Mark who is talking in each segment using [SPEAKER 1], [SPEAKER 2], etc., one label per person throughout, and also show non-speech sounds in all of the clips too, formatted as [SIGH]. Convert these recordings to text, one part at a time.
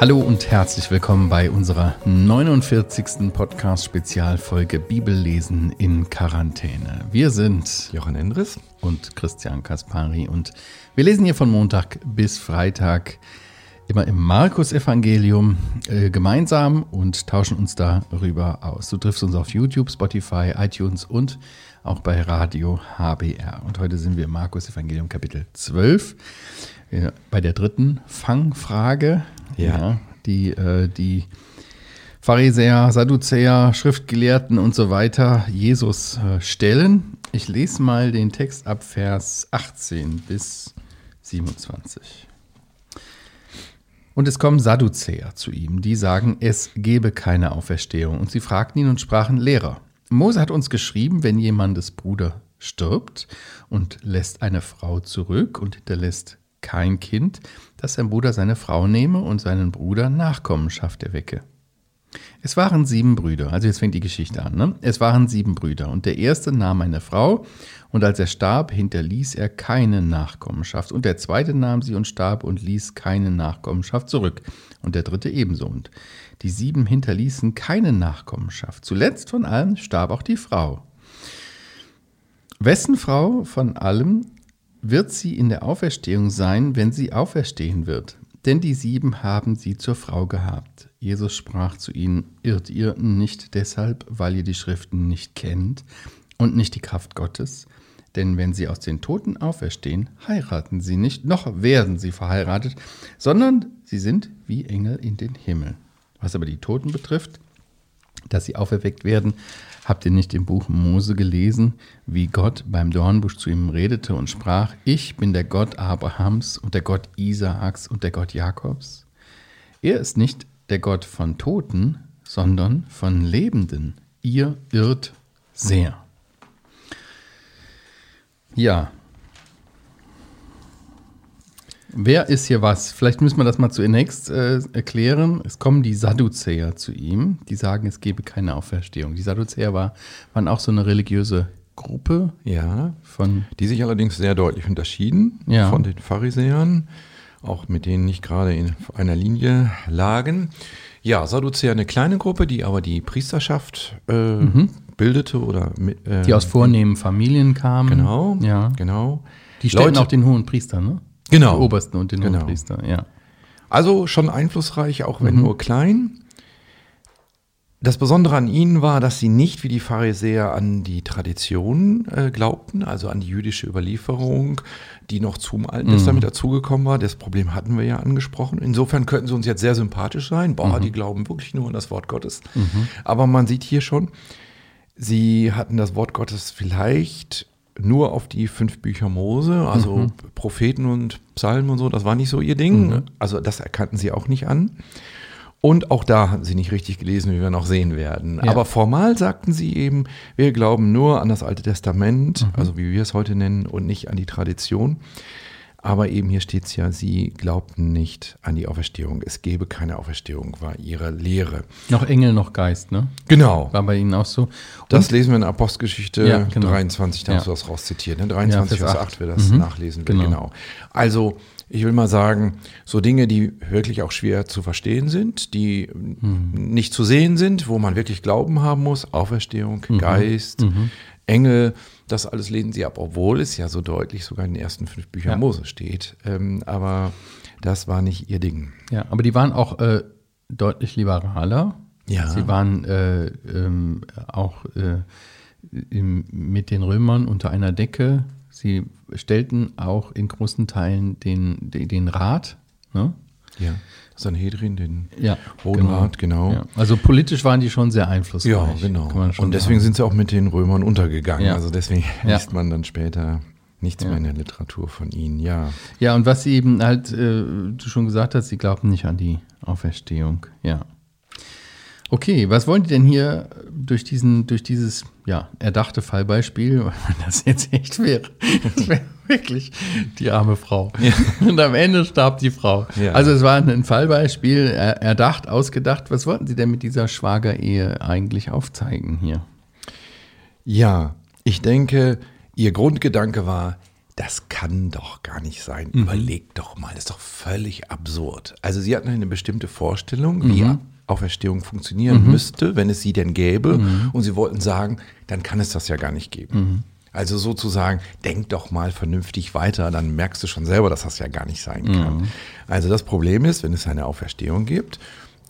[SPEAKER 1] Hallo und herzlich willkommen bei unserer 49. Podcast-Spezialfolge Bibellesen in Quarantäne. Wir sind
[SPEAKER 2] Jochen Endres
[SPEAKER 1] und Christian Kaspari und wir lesen hier von Montag bis Freitag immer im Markus-Evangelium äh, gemeinsam und tauschen uns darüber aus. Du triffst uns auf YouTube, Spotify, iTunes und auch bei Radio HBR. Und heute sind wir im Markus-Evangelium Kapitel 12 bei der dritten Fangfrage ja. ja die, äh, die Pharisäer, Sadduzäer, Schriftgelehrten und so weiter Jesus äh, stellen. Ich lese mal den Text ab Vers 18 bis 27. Und es kommen Sadduzäer zu ihm, die sagen, es gebe keine Auferstehung. Und sie fragten ihn und sprachen, Lehrer, Mose hat uns geschrieben, wenn jemandes Bruder stirbt und lässt eine Frau zurück und hinterlässt kein Kind, dass sein Bruder seine Frau nehme und seinen Bruder Nachkommenschaft erwecke. Es waren sieben Brüder, also jetzt fängt die Geschichte an. Ne? Es waren sieben Brüder und der erste nahm eine Frau und als er starb, hinterließ er keine Nachkommenschaft und der zweite nahm sie und starb und ließ keine Nachkommenschaft zurück und der dritte ebenso und die sieben hinterließen keine Nachkommenschaft. Zuletzt von allen starb auch die Frau. Wessen Frau von allem wird sie in der Auferstehung sein, wenn sie auferstehen wird. Denn die sieben haben sie zur Frau gehabt. Jesus sprach zu ihnen, irrt ihr nicht deshalb, weil ihr die Schriften nicht kennt und nicht die Kraft Gottes? Denn wenn sie aus den Toten auferstehen, heiraten sie nicht, noch werden sie verheiratet, sondern sie sind wie Engel in den Himmel. Was aber die Toten betrifft, dass sie auferweckt werden, Habt ihr nicht im Buch Mose gelesen, wie Gott beim Dornbusch zu ihm redete und sprach, ich bin der Gott Abrahams und der Gott Isaaks und der Gott Jakobs? Er ist nicht der Gott von Toten, sondern von Lebenden. Ihr irrt sehr. Ja, Wer ist hier was? Vielleicht müssen wir das mal zunächst äh, erklären. Es kommen die Sadduzäer zu ihm, die sagen, es gebe keine Auferstehung. Die Sadduzäer war, waren auch so eine religiöse Gruppe.
[SPEAKER 2] Ja, von die sich allerdings sehr deutlich unterschieden ja. von den Pharisäern, auch mit denen nicht gerade in einer Linie lagen. Ja, Sadduzäer eine kleine Gruppe, die aber die Priesterschaft äh, mhm. bildete oder
[SPEAKER 1] äh, die aus vornehmen Familien kamen.
[SPEAKER 2] Genau, ja, genau.
[SPEAKER 1] Die stellten Leute, auch den hohen Priester, ne?
[SPEAKER 2] Genau.
[SPEAKER 1] Den Obersten und den genau. Hohenpriester, ja.
[SPEAKER 2] Also schon einflussreich, auch wenn mhm. nur klein. Das Besondere an ihnen war, dass sie nicht wie die Pharisäer an die Tradition äh, glaubten, also an die jüdische Überlieferung, die noch zum Alten mhm. Testament dazugekommen war. Das Problem hatten wir ja angesprochen. Insofern könnten sie uns jetzt sehr sympathisch sein. Boah, mhm. die glauben wirklich nur an das Wort Gottes. Mhm. Aber man sieht hier schon, sie hatten das Wort Gottes vielleicht nur auf die fünf Bücher Mose, also mhm. Propheten und Psalmen und so, das war nicht so ihr Ding. Mhm. Also das erkannten sie auch nicht an. Und auch da hatten sie nicht richtig gelesen, wie wir noch sehen werden. Ja. Aber formal sagten sie eben, wir glauben nur an das Alte Testament, mhm. also wie wir es heute nennen, und nicht an die Tradition. Aber eben hier steht es ja, sie glaubten nicht an die Auferstehung. Es gäbe keine Auferstehung, war ihre Lehre.
[SPEAKER 1] Noch Engel, noch Geist, ne?
[SPEAKER 2] Genau.
[SPEAKER 1] War bei ihnen auch so. Und
[SPEAKER 2] das lesen wir in Apostelgeschichte ja, genau. 23, da ja. hast du das rauszitiert. Ne? 23, ja, Vers 8, 8 wir das mhm. nachlesen will. Genau. genau. Also, ich will mal sagen, so Dinge, die wirklich auch schwer zu verstehen sind, die mhm. nicht zu sehen sind, wo man wirklich Glauben haben muss, Auferstehung, mhm. Geist, mhm. Engel, das alles lehnen sie ab, obwohl es ja so deutlich sogar in den ersten fünf Büchern ja. Mose steht. Ähm, aber das war nicht ihr Ding.
[SPEAKER 1] Ja, aber die waren auch äh, deutlich liberaler. Ja. Sie waren äh, ähm, auch äh, im, mit den Römern unter einer Decke. Sie stellten auch in großen Teilen den, den, den Rat. Ne?
[SPEAKER 2] Ja. Sanhedrin, den
[SPEAKER 1] ja, Hohen genau.
[SPEAKER 2] Rat, genau.
[SPEAKER 1] Ja. Also politisch waren die schon sehr einflussreich.
[SPEAKER 2] Ja, genau. Und deswegen sagen. sind sie auch mit den Römern untergegangen. Ja. Also deswegen liest man dann später nichts mehr in der Literatur von ihnen, ja.
[SPEAKER 1] Ja, und was sie eben halt, äh, du schon gesagt hast, sie glaubten nicht an die Auferstehung, ja. Okay, was wollen die denn hier durch, diesen, durch dieses ja, erdachte Fallbeispiel, [LAUGHS] wenn das jetzt echt wäre? [LAUGHS] Das wäre wirklich die arme Frau. Ja. [LAUGHS] Und am Ende starb die Frau. Ja. Also es war ein Fallbeispiel, erdacht, ausgedacht. Was wollten Sie denn mit dieser Schwagerehe eigentlich aufzeigen hier?
[SPEAKER 2] Ja, ich denke, Ihr Grundgedanke war, das kann doch gar nicht sein. Mhm. Überleg doch mal, das ist doch völlig absurd. Also sie hatten eine bestimmte Vorstellung, mhm. wie Auferstehung funktionieren mhm. müsste, wenn es sie denn gäbe. Mhm. Und sie wollten sagen, dann kann es das ja gar nicht geben. Also sozusagen, denk doch mal vernünftig weiter, dann merkst du schon selber, dass das ja gar nicht sein kann. Mhm. Also das Problem ist, wenn es eine Auferstehung gibt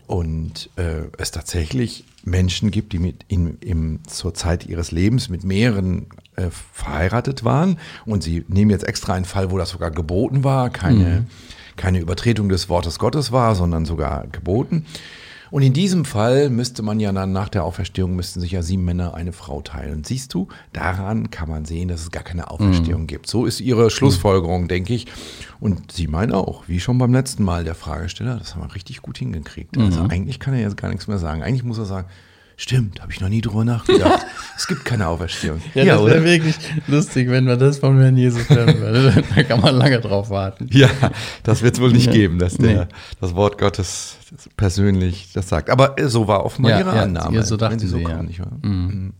[SPEAKER 2] und äh, es tatsächlich Menschen gibt, die mit in, im, zur Zeit ihres Lebens mit mehreren äh, verheiratet waren und sie nehmen jetzt extra einen Fall, wo das sogar geboten war, keine, mhm. keine Übertretung des Wortes Gottes war, sondern sogar geboten und in diesem Fall müsste man ja dann nach der Auferstehung, müssten sich ja sieben Männer eine Frau teilen. Siehst du, daran kann man sehen, dass es gar keine Auferstehung mhm. gibt. So ist ihre Schlussfolgerung, denke ich. Und sie meinen auch, wie schon beim letzten Mal der Fragesteller, das haben wir richtig gut hingekriegt. Also mhm. eigentlich kann er jetzt gar nichts mehr sagen. Eigentlich muss er sagen, Stimmt, habe ich noch nie drüber nachgedacht. [LAUGHS] es gibt keine Auferstehung.
[SPEAKER 1] Ja, ja das wäre wirklich lustig, wenn man das von Herrn Jesus hören würde. [LAUGHS] da kann man lange drauf warten.
[SPEAKER 2] Ja, das wird es wohl nicht ja. geben, dass der, nee. das Wort Gottes persönlich das sagt. Aber so war offenbar ja, ihre Annahme. Ja,
[SPEAKER 1] so dachte sie so ja. nicht
[SPEAKER 2] wahr? Mhm. mhm.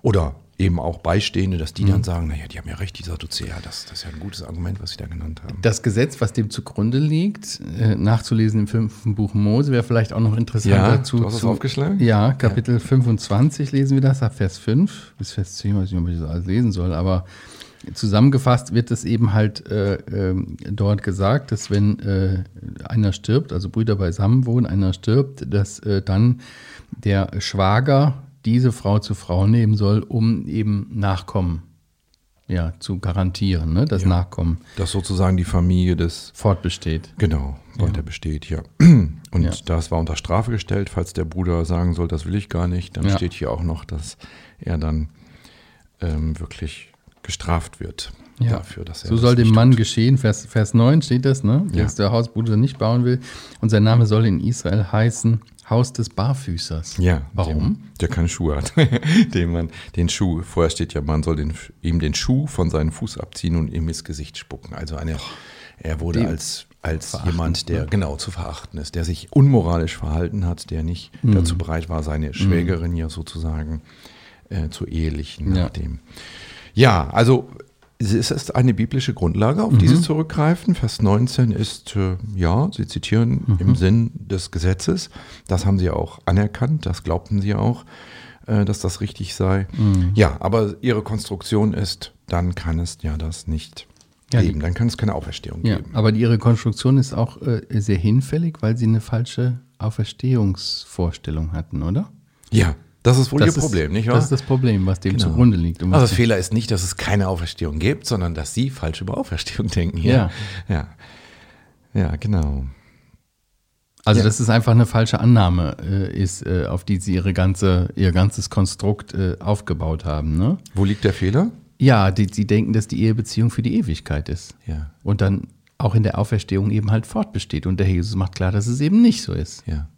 [SPEAKER 2] Oder eben auch Beistehende, dass die mhm. dann sagen, naja, die haben ja recht, die Sadduzäer, das, das ist ja ein gutes Argument, was sie da genannt haben.
[SPEAKER 1] Das Gesetz, was dem zugrunde liegt, äh, nachzulesen im fünften Buch Mose, wäre vielleicht auch noch interessant ja, dazu.
[SPEAKER 2] Du hast es aufgeschlagen?
[SPEAKER 1] Ja, Kapitel ja. 25 lesen wir das, ab Vers 5 bis Vers 10, weiß nicht, ob ich das alles lesen soll, aber zusammengefasst wird es eben halt äh, äh, dort gesagt, dass wenn äh, einer stirbt, also Brüder beisammen wohnen, einer stirbt, dass äh, dann der Schwager diese Frau zur Frau nehmen soll, um eben Nachkommen ja, zu garantieren, ne? das ja, Nachkommen.
[SPEAKER 2] Dass sozusagen die Familie des
[SPEAKER 1] fortbesteht.
[SPEAKER 2] Genau, weiter ja. besteht, ja. [CLEARS THROAT] Und ja. das war unter Strafe gestellt, falls der Bruder sagen soll, das will ich gar nicht, dann steht hier auch noch, dass er dann ähm, wirklich gestraft wird
[SPEAKER 1] ja. dafür, dass er. So soll dem Mann geschehen, Vers, Vers 9 steht das, ne? Dass der Hausbruder nicht bauen will. Und sein Name soll in Israel heißen Haus des Barfüßers.
[SPEAKER 2] Ja. Warum? Dem, der keine Schuhe hat. [LAUGHS] dem man den Schuh, vorher steht ja, man soll den, ihm den Schuh von seinem Fuß abziehen und ihm ins Gesicht spucken. Also eine, er wurde dem als, als jemand, der ne? genau zu verachten ist, der sich unmoralisch verhalten hat, der nicht mhm. dazu bereit war, seine Schwägerin mhm. ja sozusagen äh, zu ehelichen ja. dem. Ja, also es ist eine biblische Grundlage, auf mhm. die sie zurückgreifen. Vers 19 ist, äh, ja, sie zitieren mhm. im Sinn des Gesetzes. Das haben sie auch anerkannt, das glaubten sie auch, äh, dass das richtig sei. Mhm. Ja, aber ihre Konstruktion ist, dann kann es ja das nicht ja, geben, dann kann es keine Auferstehung ja, geben.
[SPEAKER 1] Aber ihre Konstruktion ist auch äh, sehr hinfällig, weil sie eine falsche Auferstehungsvorstellung hatten, oder?
[SPEAKER 2] Ja, das ist wohl das ihr Problem, nicht wahr?
[SPEAKER 1] Das ist das Problem, was dem genau. zugrunde liegt.
[SPEAKER 2] also der Fehler ist nicht, dass es keine Auferstehung gibt, sondern dass sie falsch über Auferstehung [LAUGHS] denken. Hier. Ja. Ja, ja genau.
[SPEAKER 1] Also, ja. dass es einfach eine falsche Annahme äh, ist, äh, auf die sie ihre ganze, ihr ganzes Konstrukt äh, aufgebaut haben. Ne?
[SPEAKER 2] Wo liegt der Fehler?
[SPEAKER 1] Ja, die, sie denken, dass die Ehebeziehung für die Ewigkeit ist.
[SPEAKER 2] Ja.
[SPEAKER 1] Und dann auch in der Auferstehung eben halt fortbesteht. Und der Jesus macht klar, dass es eben nicht so ist.
[SPEAKER 2] Ja.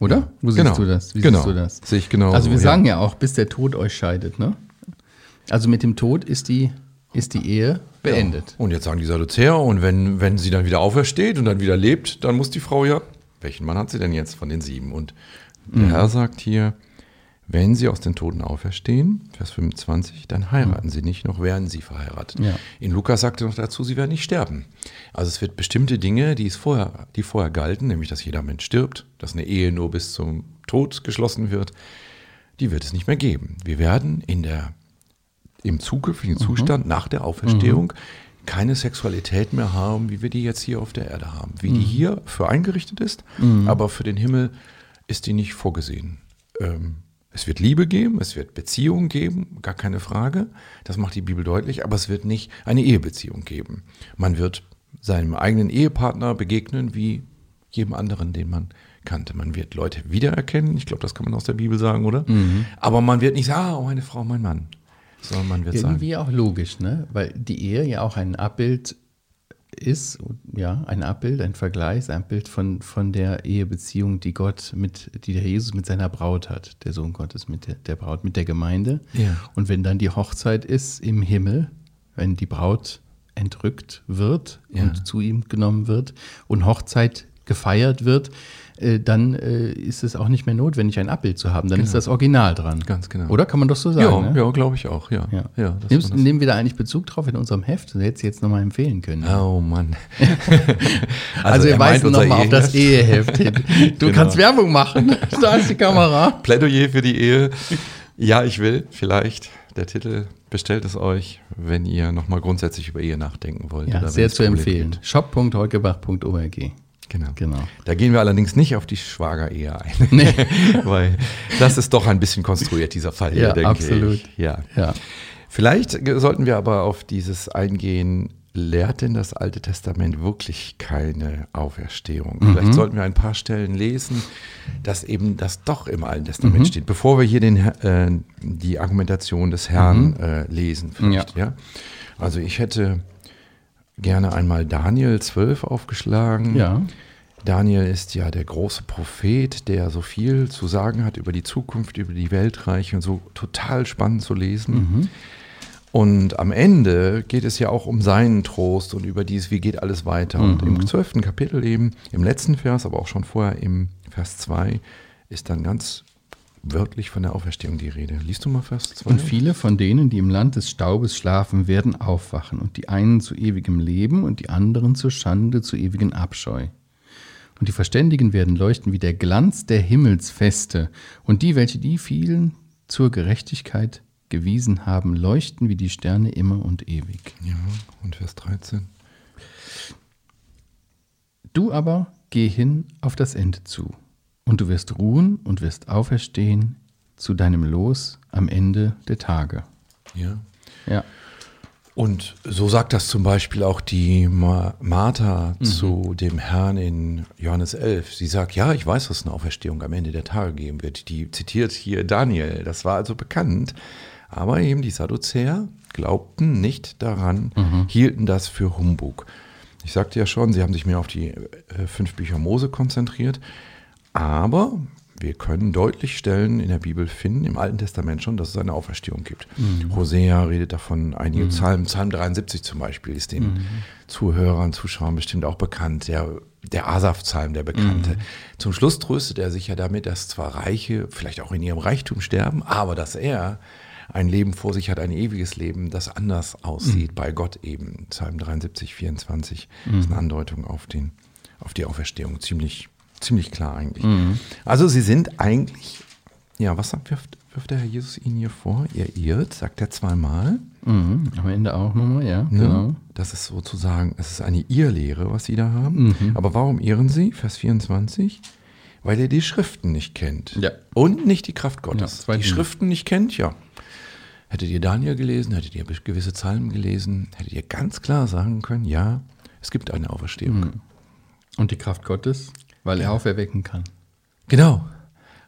[SPEAKER 1] Oder?
[SPEAKER 2] Wo genau. siehst du das? Wie genau. siehst du das? Sehe ich genau.
[SPEAKER 1] Also wir so, sagen ja. ja auch, bis der Tod euch scheidet, ne? Also mit dem Tod ist die, ist die Ehe beendet.
[SPEAKER 2] Ja. Und jetzt sagen die Sadduzäer, und wenn, wenn sie dann wieder aufersteht und dann wieder lebt, dann muss die Frau ja, welchen Mann hat sie denn jetzt von den sieben? Und der mhm. Herr sagt hier, wenn sie aus den Toten auferstehen, Vers 25, dann heiraten mhm. sie nicht, noch werden sie verheiratet. Ja. In Lukas sagte noch dazu, sie werden nicht sterben. Also es wird bestimmte Dinge, die, es vorher, die vorher galten, nämlich dass jeder Mensch stirbt, dass eine Ehe nur bis zum Tod geschlossen wird, die wird es nicht mehr geben. Wir werden in der, im zukünftigen mhm. Zustand nach der Auferstehung mhm. keine Sexualität mehr haben, wie wir die jetzt hier auf der Erde haben. Wie die mhm. hier für eingerichtet ist, mhm. aber für den Himmel ist die nicht vorgesehen. Ähm, es wird Liebe geben, es wird Beziehungen geben, gar keine Frage. Das macht die Bibel deutlich, aber es wird nicht eine Ehebeziehung geben. Man wird seinem eigenen Ehepartner begegnen wie jedem anderen, den man kannte. Man wird Leute wiedererkennen, ich glaube, das kann man aus der Bibel sagen, oder? Mhm. Aber man wird nicht sagen, ah, oh, meine Frau, mein Mann. Sondern man wird
[SPEAKER 1] Irgendwie sagen, auch logisch, ne? Weil die Ehe ja auch ein Abbild ist, ja, ein Abbild, ein Vergleich, ein Bild von, von der Ehebeziehung, die Gott mit, die der Jesus mit seiner Braut hat, der Sohn Gottes mit der, der Braut, mit der Gemeinde.
[SPEAKER 2] Ja.
[SPEAKER 1] Und wenn dann die Hochzeit ist im Himmel, wenn die Braut entrückt wird ja. und zu ihm genommen wird und Hochzeit gefeiert wird, äh, dann äh, ist es auch nicht mehr notwendig, ein Abbild zu haben. Dann
[SPEAKER 2] Genau.
[SPEAKER 1] ist das Original dran.
[SPEAKER 2] Ganz genau.
[SPEAKER 1] Oder kann man doch so sagen?
[SPEAKER 2] Ja,
[SPEAKER 1] ne?
[SPEAKER 2] ja glaube ich auch, ja.
[SPEAKER 1] Ja.
[SPEAKER 2] ja
[SPEAKER 1] Nimmst,
[SPEAKER 2] das-
[SPEAKER 1] nehmen wir da eigentlich Bezug drauf in unserem Heft? Das hättest du jetzt nochmal empfehlen können.
[SPEAKER 2] Oh Mann. [LAUGHS]
[SPEAKER 1] Also, wir
[SPEAKER 2] er meint
[SPEAKER 1] weisen nochmal auf das
[SPEAKER 2] Eheheft.
[SPEAKER 1] Hin. Du
[SPEAKER 2] Genau.
[SPEAKER 1] kannst Werbung machen. [LAUGHS] Da ist die Kamera.
[SPEAKER 2] Plädoyer für die Ehe. Ja, ich will, vielleicht. Der Titel bestellt es euch, wenn ihr nochmal grundsätzlich über Ehe nachdenken wollt.
[SPEAKER 1] Ja, sehr zu empfehlen.
[SPEAKER 2] gibt. Genau.
[SPEAKER 1] Genau.
[SPEAKER 2] Da gehen wir allerdings nicht auf die Schwagerehe ein.
[SPEAKER 1] Nee. [LAUGHS]
[SPEAKER 2] Weil das ist doch ein bisschen konstruiert, dieser Fall hier,
[SPEAKER 1] Ja,
[SPEAKER 2] denke
[SPEAKER 1] absolut.
[SPEAKER 2] ich. Ja.
[SPEAKER 1] Ja.
[SPEAKER 2] Vielleicht sollten wir aber auf dieses eingehen, lehrt denn das Alte Testament wirklich keine Auferstehung?
[SPEAKER 1] Mhm.
[SPEAKER 2] Vielleicht sollten wir ein paar Stellen lesen, dass eben das doch im Alten
[SPEAKER 1] Mhm.
[SPEAKER 2] Testament steht, bevor wir hier den, äh, die Argumentation des Herrn äh, lesen. Vielleicht, ja. Also ich hätte gerne einmal Daniel 12 aufgeschlagen.
[SPEAKER 1] Ja.
[SPEAKER 2] Daniel ist ja der große Prophet, der so viel zu sagen hat über die Zukunft, über die Weltreiche und so total spannend zu lesen. Und am Ende geht es ja auch um seinen Trost und über dieses, wie geht alles weiter. Und im zwölften Kapitel eben, im letzten Vers, aber auch schon vorher im Vers 2, ist dann ganz wörtlich von der Auferstehung die Rede. Liest du mal Vers 2?
[SPEAKER 1] Und viele von denen, die im Land des Staubes schlafen, werden aufwachen, und die einen zu ewigem Leben und die anderen zur Schande, zu ewigen Abscheu. Und die Verständigen werden leuchten wie der Glanz der Himmelsfeste, und die, welche die vielen zur Gerechtigkeit gewiesen haben, leuchten wie die Sterne immer und ewig.
[SPEAKER 2] Ja, und Vers 13.
[SPEAKER 1] Du aber geh hin auf das Ende zu, und du wirst ruhen und wirst auferstehen zu deinem Los am Ende der Tage.
[SPEAKER 2] Ja.
[SPEAKER 1] Ja.
[SPEAKER 2] Und so sagt das zum Beispiel auch die Ma Martha zu dem Herrn in Johannes 11. Sie sagt, ja, ich weiß, dass es eine Auferstehung am Ende der Tage geben wird. Die zitiert hier Daniel. Das war also bekannt. Aber eben die Sadduzäer glaubten nicht daran, hielten das für Humbug. Ich sagte ja schon, sie haben sich mehr auf die äh, fünf Bücher Mose konzentriert. Aber wir können deutlich Stellen in der Bibel finden, im Alten Testament schon, dass es eine Auferstehung gibt. Hosea redet davon, einige Psalmen, Psalm 73 zum Beispiel, ist den Zuhörern, Zuschauern bestimmt auch bekannt. Der, der Asaf-Psalm, der bekannte. Zum Schluss tröstet er sich ja damit, dass zwar Reiche vielleicht auch in ihrem Reichtum sterben, aber dass er ein Leben vor sich hat, ein ewiges Leben, das anders aussieht, bei Gott eben. Psalm 73, 24 ist eine Andeutung auf, den, auf die Auferstehung. Ziemlich, ziemlich klar eigentlich. Also sie sind eigentlich, ja, was sagt, wirft, wirft der Herr Jesus ihnen hier vor? Ihr irrt, sagt er zweimal.
[SPEAKER 1] Mhm. Am Ende auch nochmal, ja.
[SPEAKER 2] Ne?
[SPEAKER 1] Genau.
[SPEAKER 2] Das ist sozusagen, es ist eine Irrlehre, was sie da haben. Aber warum irren sie? Vers 24. Weil ihr die Schriften nicht kennt.
[SPEAKER 1] Ja.
[SPEAKER 2] Und nicht die Kraft Gottes.
[SPEAKER 1] Ja,
[SPEAKER 2] die. Schriften nicht kennt, ja. Hättet ihr Daniel gelesen, hättet ihr gewisse Psalmen gelesen, hättet ihr ganz klar sagen können, ja, es gibt eine Auferstehung.
[SPEAKER 1] Und die Kraft Gottes, weil er auferwecken kann.
[SPEAKER 2] Genau.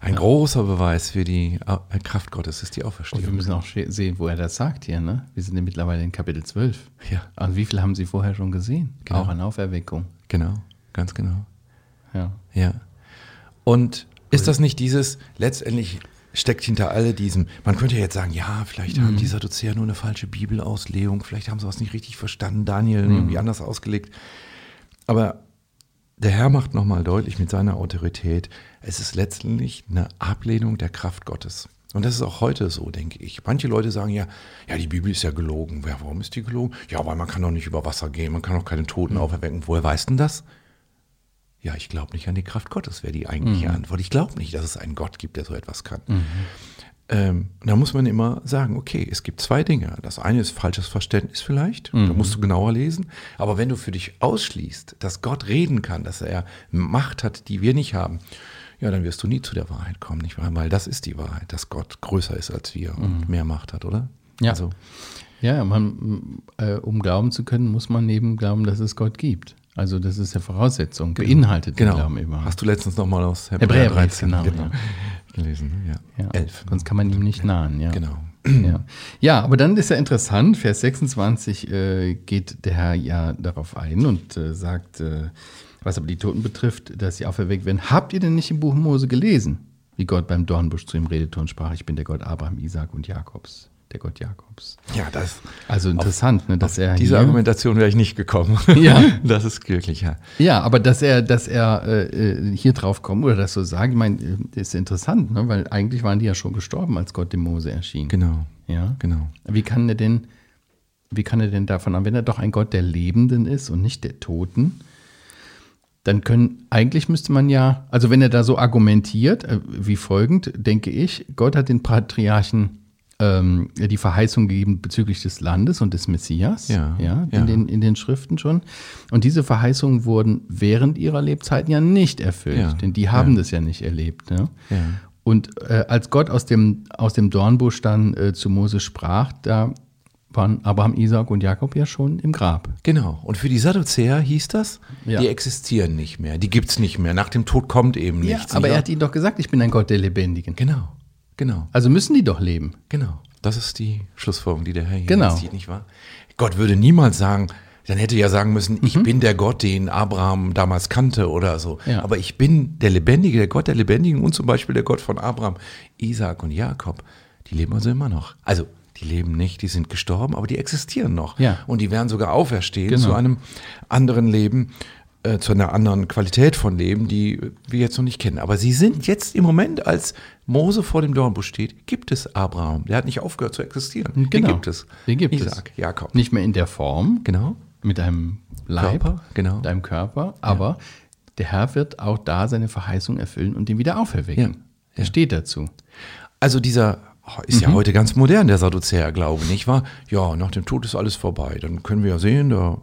[SPEAKER 2] Ein großer Beweis für die äh, Kraft Gottes ist die
[SPEAKER 1] Und wir
[SPEAKER 2] Auferstehung.
[SPEAKER 1] müssen auch sehen, wo er das sagt hier. Ne? Wir sind ja mittlerweile in Kapitel 12.
[SPEAKER 2] Ja.
[SPEAKER 1] Und wie viel haben Sie vorher schon gesehen?
[SPEAKER 2] Genau.
[SPEAKER 1] Auch an Auferweckung.
[SPEAKER 2] Genau, ganz genau.
[SPEAKER 1] Ja.
[SPEAKER 2] Ja. Und ist das nicht dieses, letztendlich steckt hinter all diesem, man könnte ja jetzt sagen, ja, vielleicht haben die Sadduzäer nur eine falsche Bibelauslegung, vielleicht haben sie was nicht richtig verstanden, Daniel irgendwie anders ausgelegt. Aber der Herr macht nochmal deutlich mit seiner Autorität, es ist letztendlich eine Ablehnung der Kraft Gottes. Und das ist auch heute so, denke ich. Manche Leute sagen ja, ja, die Bibel ist ja gelogen. Ja, warum ist die gelogen? Ja, weil man kann doch nicht über Wasser gehen, man kann auch keine Toten auferwecken. Woher weißt denn das? Ja, ich glaube nicht an die Kraft Gottes, wäre die eigentliche Antwort. Ich glaube nicht, dass es einen Gott gibt, der so etwas kann. Ähm, da muss man immer sagen, okay, es gibt zwei Dinge. Das eine ist falsches Verständnis vielleicht, da musst du genauer lesen. Aber wenn du für dich ausschließt, dass Gott reden kann, dass er Macht hat, die wir nicht haben, ja, dann wirst du nie zu der Wahrheit kommen, nicht wahr? Weil das ist die Wahrheit, dass Gott größer ist als wir und mehr Macht hat, oder?
[SPEAKER 1] Ja.
[SPEAKER 2] Also,
[SPEAKER 1] Ja, man, äh, um glauben zu können, muss man neben glauben, dass es Gott gibt. Also das ist ja Voraussetzung, beinhaltet den
[SPEAKER 2] genau.
[SPEAKER 1] Glauben überhaupt.
[SPEAKER 2] Hast du letztens nochmal aus
[SPEAKER 1] Hebräer
[SPEAKER 2] Hebräer 13
[SPEAKER 1] genau,
[SPEAKER 2] genau,
[SPEAKER 1] ja.
[SPEAKER 2] Gelesen? ne? Ja.
[SPEAKER 1] Ja,
[SPEAKER 2] Elf.
[SPEAKER 1] Sonst kann man ihm nicht nahen, ja.
[SPEAKER 2] Genau.
[SPEAKER 1] Ja. ja, aber dann ist ja interessant, Vers 26 äh, geht der Herr ja darauf ein und äh, sagt, äh, was aber die Toten betrifft, dass sie auferweckt werden. Habt ihr denn nicht im Buch Mose gelesen, wie Gott beim Dornbusch zu ihm redete und sprach, ich bin der Gott Abraham, Isaac und Jakobs? Der Gott Jakobs.
[SPEAKER 2] Ja, das.
[SPEAKER 1] Also interessant, ne, dass er
[SPEAKER 2] Diese Argumentation wäre ich nicht gekommen. [LAUGHS]
[SPEAKER 1] Ja. [LAUGHS]
[SPEAKER 2] Das ist wirklich, ja.
[SPEAKER 1] Ja, aber dass er, dass er äh, äh, hier drauf kommt oder das so sagt, ich meine, äh, ist interessant, ne? weil eigentlich waren die ja schon gestorben, als Gott dem Mose erschien.
[SPEAKER 2] Genau,
[SPEAKER 1] Ja.
[SPEAKER 2] genau.
[SPEAKER 1] Wie kann er denn, wie kann er denn davon an, wenn er doch ein Gott der Lebenden ist und nicht der Toten, dann können, eigentlich müsste man ja, also wenn er da so argumentiert, äh, wie folgend, denke ich, Gott hat den Patriarchen ähm, die Verheißung gegeben bezüglich des Landes und des Messias,
[SPEAKER 2] Ja,
[SPEAKER 1] ja, in,
[SPEAKER 2] ja.
[SPEAKER 1] Den, in den Schriften schon. Und diese Verheißungen wurden während ihrer Lebzeiten ja nicht erfüllt,
[SPEAKER 2] Ja,
[SPEAKER 1] denn die haben
[SPEAKER 2] ja.
[SPEAKER 1] das ja nicht erlebt. Ne?
[SPEAKER 2] Ja.
[SPEAKER 1] Und äh, als Gott aus dem, aus dem Dornbusch dann äh, zu Mose sprach, da waren Abraham, Isaac und Jakob ja schon im Grab.
[SPEAKER 2] Genau. Und für die Sadduzäer hieß das,
[SPEAKER 1] Ja.
[SPEAKER 2] die existieren nicht mehr, die gibt es nicht mehr. Nach dem Tod kommt eben nichts.
[SPEAKER 1] aber
[SPEAKER 2] nicht
[SPEAKER 1] er hat ihnen doch gesagt, ich bin ein Gott der Lebendigen.
[SPEAKER 2] Genau, genau,
[SPEAKER 1] Also müssen die doch leben.
[SPEAKER 2] genau. Das ist die Schlussfolgerung, die der Herr hier
[SPEAKER 1] Genau.
[SPEAKER 2] zieht, nicht wahr? Gott würde niemals sagen, dann hätte er ja sagen müssen, ich bin der Gott, den Abraham damals kannte oder so.
[SPEAKER 1] Mhm. Ja.
[SPEAKER 2] Aber ich bin der Lebendige, der Gott der Lebendigen und zum Beispiel der Gott von Abraham, Isaac und Jakob. Die leben also immer noch. Also, die leben nicht, die sind gestorben, aber die existieren noch.
[SPEAKER 1] Ja.
[SPEAKER 2] Und die werden sogar auferstehen
[SPEAKER 1] Genau.
[SPEAKER 2] zu einem anderen Leben, äh, zu einer anderen Qualität von Leben, die wir jetzt noch nicht kennen. Aber sie sind jetzt im Moment, als Mose vor dem Dornbusch steht, gibt es Abraham. Der hat nicht aufgehört zu existieren. Den
[SPEAKER 1] Genau.
[SPEAKER 2] gibt es.
[SPEAKER 1] Den gibt
[SPEAKER 2] Isaac,
[SPEAKER 1] es.
[SPEAKER 2] Jakob.
[SPEAKER 1] Nicht mehr in der Form,
[SPEAKER 2] Genau.
[SPEAKER 1] mit einem Leib,
[SPEAKER 2] Körper, genau.
[SPEAKER 1] mit einem Körper, aber der Herr wird auch da seine Verheißung erfüllen und ihn wieder auferwecken.
[SPEAKER 2] Ja,
[SPEAKER 1] Er steht dazu.
[SPEAKER 2] Also dieser oh, ist
[SPEAKER 1] Mhm.
[SPEAKER 2] ja heute ganz modern, der Sadduzäer-Glaube, nicht wahr? Ja, nach dem Tod ist alles vorbei. Dann können wir ja sehen, da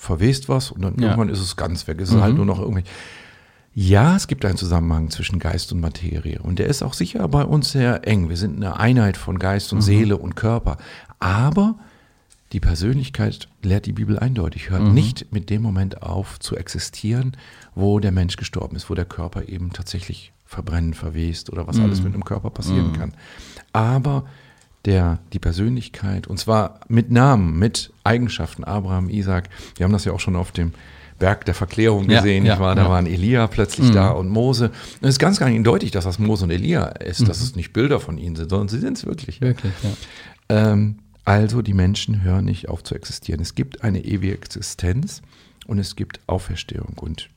[SPEAKER 2] verwest was und dann
[SPEAKER 1] Ja. Mhm.
[SPEAKER 2] irgendwann ist es ganz weg. Es ist halt nur noch irgendwie. Ja, es gibt einen Zusammenhang zwischen Geist und Materie. Und der ist auch sicher bei uns sehr eng. Wir sind eine Einheit von Geist und
[SPEAKER 1] Mhm.
[SPEAKER 2] Seele und Körper. Aber die Persönlichkeit lehrt die Bibel eindeutig, hört
[SPEAKER 1] Mhm.
[SPEAKER 2] nicht mit dem Moment auf zu existieren, wo der Mensch gestorben ist, wo der Körper eben tatsächlich verbrennen, verwest oder was
[SPEAKER 1] Mhm.
[SPEAKER 2] alles mit einem Körper passieren kann. Aber der, die Persönlichkeit, und zwar mit Namen, mit Eigenschaften, Abraham, Isaac, wir haben das ja auch schon auf dem Berg der Verklärung
[SPEAKER 1] Ja,
[SPEAKER 2] gesehen,
[SPEAKER 1] ja,
[SPEAKER 2] nicht wahr? da
[SPEAKER 1] ja.
[SPEAKER 2] waren Elia plötzlich da und Mose. Und es ist ganz, ganz eindeutig, dass das Mose und Elia ist, dass es nicht Bilder von ihnen sind, sondern sie sind es wirklich.
[SPEAKER 1] Wirklich, ja.
[SPEAKER 2] Ähm, also die Menschen hören nicht auf zu existieren. Es gibt eine ewige Existenz und es gibt Auferstehung. Und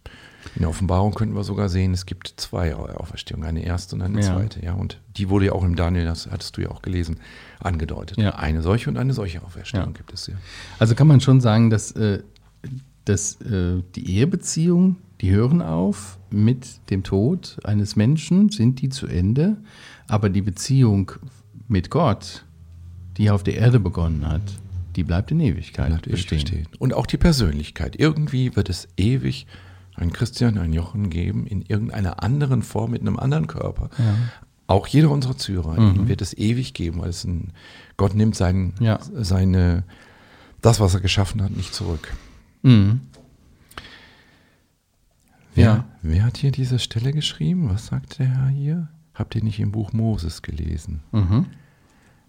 [SPEAKER 2] in der Offenbarung könnten wir sogar sehen, es gibt zwei Auferstehungen, eine erste und eine
[SPEAKER 1] Ja.
[SPEAKER 2] zweite. Ja, und die wurde ja auch im Daniel, das hattest du ja auch gelesen, angedeutet.
[SPEAKER 1] Ja.
[SPEAKER 2] Eine solche und eine solche Auferstehung
[SPEAKER 1] Ja.
[SPEAKER 2] gibt es ja.
[SPEAKER 1] Also kann man schon sagen, dass, äh, dass äh, die Ehebeziehungen, die hören auf mit dem Tod eines Menschen, sind die zu Ende, aber die Beziehung mit Gott, die auf der Erde begonnen hat, die bleibt in Ewigkeit
[SPEAKER 2] Bleibt
[SPEAKER 1] bestehen.
[SPEAKER 2] bestehen. Und auch die Persönlichkeit. Irgendwie wird es ewig einen Christian, einen Jochen geben, in irgendeiner anderen Form, mit einem anderen Körper. Auch jeder unserer Zyrer, ihn wird es ewig geben, weil es ein, Gott nimmt sein,
[SPEAKER 1] Ja.
[SPEAKER 2] seine, das, was er geschaffen hat, nicht zurück.
[SPEAKER 1] Mhm.
[SPEAKER 2] Wer,
[SPEAKER 1] Ja.
[SPEAKER 2] wer hat hier diese Stelle geschrieben? Was sagt der Herr hier? Habt ihr nicht im Buch Moses gelesen?
[SPEAKER 1] Mhm.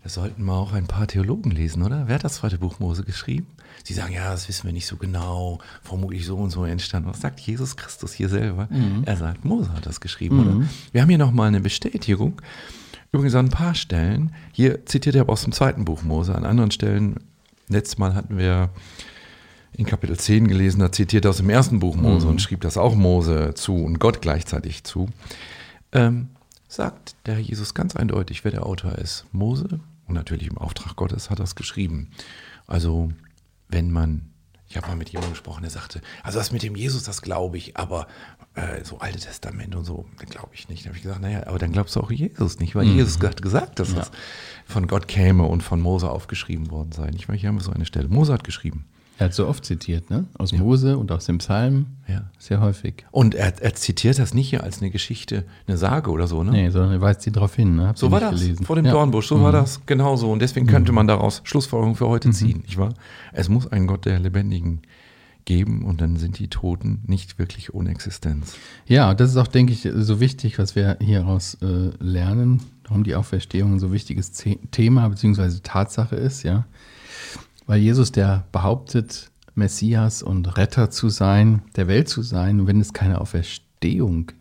[SPEAKER 2] Das sollten mal auch ein paar Theologen lesen, oder? Wer hat das zweite Buch Mose geschrieben? Sie sagen, ja, das wissen wir nicht so genau, vermutlich so und so entstanden. Was sagt Jesus Christus hier selber? Er sagt, Mose hat das geschrieben, oder? Wir haben hier nochmal eine Bestätigung. Übrigens an ein paar Stellen. Hier zitiert er aber aus dem zweiten Buch Mose. An anderen Stellen, letztes Mal hatten wir in Kapitel 10 gelesen, da zitiert er aus dem ersten Buch Mose und schrieb das auch Mose zu und Gott gleichzeitig zu. Ähm, sagt der Jesus ganz eindeutig, wer der Autor ist. Mose und natürlich im Auftrag Gottes hat er es geschrieben. Also wenn man, ich habe mal mit jemandem gesprochen, der sagte, also das mit dem Jesus, das glaube ich, aber äh, so Alte Testament und so, glaube ich nicht. Da habe ich gesagt, naja, aber dann glaubst du auch Jesus nicht, weil Jesus hat gesagt, dass das von Gott käme und von Mose aufgeschrieben worden sei. Nicht, weil hier haben wir so eine Stelle. Mose hat geschrieben.
[SPEAKER 1] Er hat so oft zitiert, ne? Aus Mose und aus dem Psalm.
[SPEAKER 2] Ja.
[SPEAKER 1] Sehr häufig.
[SPEAKER 2] Und er, er zitiert das nicht hier als eine Geschichte, eine Sage oder so, ne?
[SPEAKER 1] Nee, sondern er weist sie darauf hin. Ne? Habt
[SPEAKER 2] So war das
[SPEAKER 1] gelesen?
[SPEAKER 2] vor dem
[SPEAKER 1] Ja. Mhm.
[SPEAKER 2] Dornbusch, so war das genauso. Und deswegen könnte man daraus Schlussfolgerungen für heute ziehen, nicht wahr? Es muss einen Gott der Lebendigen geben und dann sind die Toten nicht wirklich ohne Existenz.
[SPEAKER 1] Ja, das ist auch, denke ich, so wichtig, was wir hieraus äh, lernen, warum die Auferstehung ein so wichtiges Thema bzw. Tatsache ist, ja. Weil Jesus, der behauptet, Messias und Retter zu sein, der Welt zu sein, und wenn es keine Auferstehung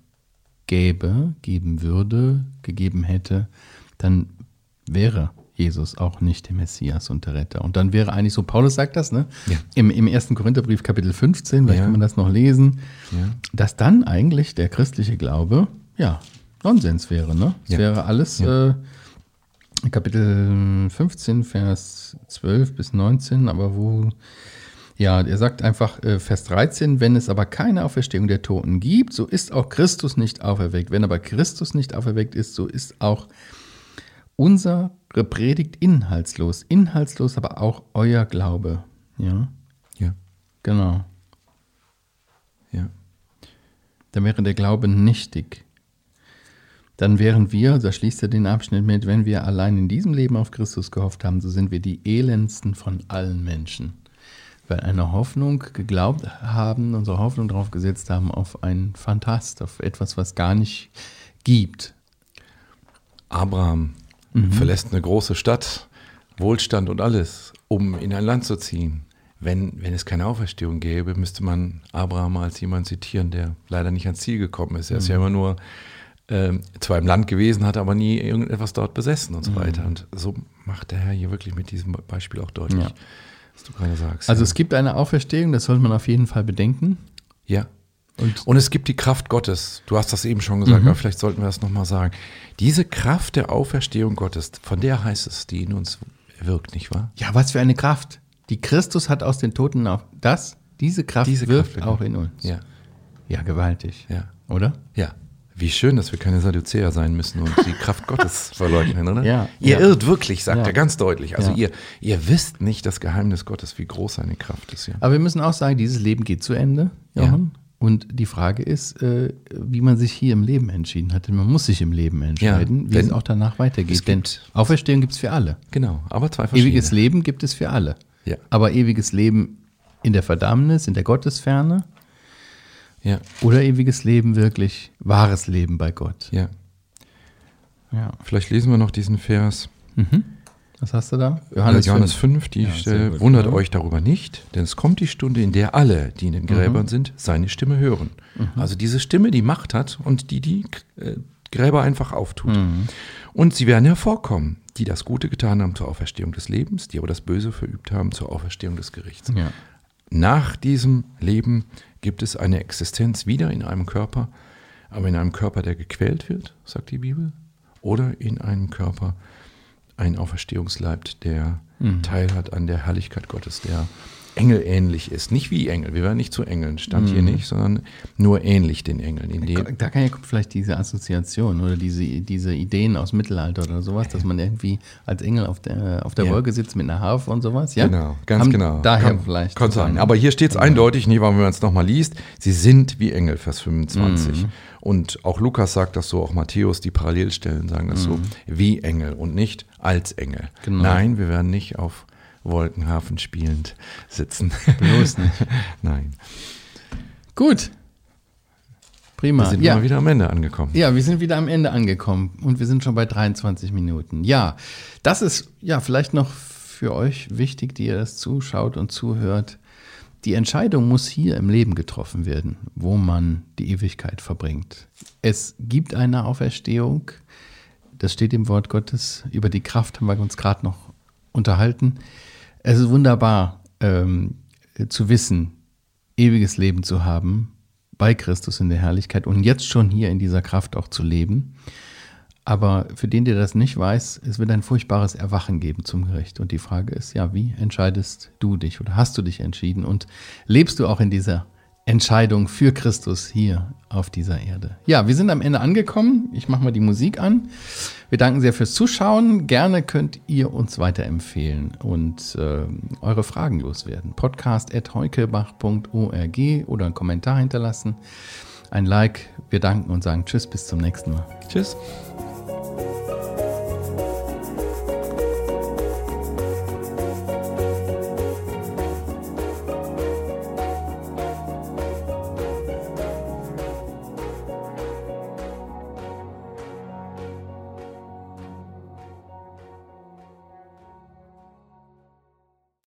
[SPEAKER 1] gäbe, geben würde, gegeben hätte, dann wäre Jesus auch nicht der Messias und der Retter. Und dann wäre eigentlich so, Paulus sagt das, ne?
[SPEAKER 2] Ja.
[SPEAKER 1] Im, Im ersten Korintherbrief Kapitel 15, vielleicht
[SPEAKER 2] Ja.
[SPEAKER 1] kann man das noch lesen,
[SPEAKER 2] Ja.
[SPEAKER 1] dass dann eigentlich der christliche Glaube, ja, Nonsens wäre, ne? Es wäre alles äh, Kapitel 15, Vers 12 bis 19, aber wo, ja, er sagt einfach, äh, Vers 13, wenn es aber keine Auferstehung der Toten gibt, so ist auch Christus nicht auferweckt. Wenn aber Christus nicht auferweckt ist, so ist auch unsere Predigt inhaltslos. Inhaltslos aber auch euer Glaube. Ja,
[SPEAKER 2] Ja.
[SPEAKER 1] genau.
[SPEAKER 2] Ja.
[SPEAKER 1] Dann wäre der Glaube nichtig. Dann wären wir, da schließt er den Abschnitt mit, wenn wir allein in diesem Leben auf Christus gehofft haben, so sind wir die elendsten von allen Menschen. Weil eine Hoffnung geglaubt haben, unsere Hoffnung darauf gesetzt haben, auf einen Phantast, auf etwas, was gar nicht gibt.
[SPEAKER 2] Abraham verlässt eine große Stadt, Wohlstand und alles, um in ein Land zu ziehen. Wenn, wenn es keine Auferstehung gäbe, müsste man Abraham als jemand zitieren, der leider nicht ans Ziel gekommen ist. Er ist ja immer nur ähm, zwar im Land gewesen, hat aber nie irgendetwas dort besessen und so weiter. Und so macht der Herr hier wirklich mit diesem Beispiel auch deutlich,
[SPEAKER 1] Ja.
[SPEAKER 2] was du gerade sagst.
[SPEAKER 1] Also
[SPEAKER 2] ja.
[SPEAKER 1] es gibt eine Auferstehung, das sollte man auf jeden Fall bedenken.
[SPEAKER 2] ja.
[SPEAKER 1] Und
[SPEAKER 2] Und es gibt die Kraft Gottes. Du hast das eben schon gesagt, aber vielleicht sollten wir das nochmal sagen. Diese Kraft der Auferstehung Gottes, von der heißt es, die in uns wirkt, nicht wahr?
[SPEAKER 1] ja, was für eine Kraft. Die Christus hat aus den Toten auf das, diese Kraft
[SPEAKER 2] Diese
[SPEAKER 1] wirkt
[SPEAKER 2] Kraft,
[SPEAKER 1] auch in uns.
[SPEAKER 2] Ja,
[SPEAKER 1] Ja, gewaltig.
[SPEAKER 2] ja,
[SPEAKER 1] Oder?
[SPEAKER 2] ja. Wie schön, dass wir keine Sadduzäer sein müssen und die Kraft Gottes [LAUGHS] verleugnen, oder?
[SPEAKER 1] Ja,
[SPEAKER 2] Ihr
[SPEAKER 1] ja.
[SPEAKER 2] irrt wirklich, sagt
[SPEAKER 1] Ja.
[SPEAKER 2] er ganz deutlich. Also
[SPEAKER 1] Ja.
[SPEAKER 2] ihr, ihr wisst nicht das Geheimnis Gottes, wie groß seine Kraft ist. Ja.
[SPEAKER 1] Aber wir müssen auch sagen, dieses Leben geht zu Ende, Johann. Und die Frage ist, äh, wie man sich hier im Leben entschieden hat. Denn man muss sich im Leben entscheiden, wie es auch danach weitergeht. Denn Auferstehung gibt es für alle.
[SPEAKER 2] Genau, aber zwei verschiedene.
[SPEAKER 1] Ewiges Leben gibt es für alle.
[SPEAKER 2] Ja.
[SPEAKER 1] Aber ewiges Leben in der Verdammnis, in der Gottesferne
[SPEAKER 2] Ja,
[SPEAKER 1] oder ewiges Leben wirklich wahres Leben bei Gott.
[SPEAKER 2] ja.
[SPEAKER 1] Ja.
[SPEAKER 2] Vielleicht lesen wir noch diesen Vers.
[SPEAKER 1] Was hast du da?
[SPEAKER 2] Johannes, Johannes
[SPEAKER 1] 5.
[SPEAKER 2] 5, die
[SPEAKER 1] Ja,
[SPEAKER 2] Stelle,
[SPEAKER 1] gut.
[SPEAKER 2] wundert euch darüber nicht, denn es kommt die Stunde, in der alle, die in den Gräbern sind, seine Stimme hören. Also diese Stimme, die Macht hat und die die äh, Gräber einfach auftut. Und sie werden hervorkommen, die das Gute getan haben zur Auferstehung des Lebens, die aber das Böse verübt haben zur Auferstehung des Gerichts.
[SPEAKER 1] Ja.
[SPEAKER 2] Nach diesem Leben gibt es eine Existenz wieder in einem Körper, aber in einem Körper, der gequält wird, sagt die Bibel, oder in einem Körper, ein Auferstehungsleib, der Teil hat an der Herrlichkeit Gottes, der engelähnlich ist. Nicht wie Engel, wir werden nicht zu Engeln, stand hier nicht, sondern nur ähnlich den Engeln. In
[SPEAKER 1] Da kann ja vielleicht diese Assoziation oder diese, diese Ideen aus Mittelalter oder sowas, dass man irgendwie als Engel auf der, auf der
[SPEAKER 2] Ja.
[SPEAKER 1] Wolke sitzt mit einer Harfe und sowas. Ja?
[SPEAKER 2] Genau, ganz
[SPEAKER 1] Haben
[SPEAKER 2] genau.
[SPEAKER 1] Daher
[SPEAKER 2] Kann-
[SPEAKER 1] vielleicht.
[SPEAKER 2] Kann sein. Aber hier steht es eindeutig, nie, wenn man es nochmal liest, sie sind wie Engel, Vers 25.
[SPEAKER 1] Mhm.
[SPEAKER 2] Und auch Lukas sagt das so, auch Matthäus, die Parallelstellen sagen das so, wie Engel und nicht als Engel.
[SPEAKER 1] Mhm. Genau.
[SPEAKER 2] Nein, wir werden nicht auf Wolkenhafen spielend sitzen.
[SPEAKER 1] Bloß [LAUGHS] nicht.
[SPEAKER 2] Nein.
[SPEAKER 1] Gut. Prima.
[SPEAKER 2] Da sind
[SPEAKER 1] ja.
[SPEAKER 2] wir mal wieder am Ende angekommen.
[SPEAKER 1] Ja, wir sind wieder am Ende angekommen und wir sind schon bei 23 Minuten. Ja, das ist ja vielleicht noch für euch wichtig, die ihr das zuschaut und zuhört. Die Entscheidung muss hier im Leben getroffen werden, wo man die Ewigkeit verbringt. Es gibt eine Auferstehung, das steht im Wort Gottes. Über die Kraft haben wir uns gerade noch unterhalten. Es ist wunderbar ähm, zu wissen, ewiges Leben zu haben bei Christus in der Herrlichkeit und jetzt schon hier in dieser Kraft auch zu leben. Aber für den, der das nicht weiß, es wird ein furchtbares Erwachen geben zum Gericht. Und die Frage ist, ja, wie entscheidest du dich oder hast du dich entschieden und lebst du auch in dieser Entscheidung für Christus hier auf dieser Erde? Ja, wir sind am Ende angekommen. Ich mache mal die Musik an. Wir danken sehr fürs Zuschauen. Gerne könnt ihr uns weiterempfehlen und äh, eure Fragen loswerden. Podcast.heukebach.org oder einen Kommentar hinterlassen. Ein Like. Wir danken und sagen Tschüss, bis zum nächsten Mal.
[SPEAKER 2] Tschüss.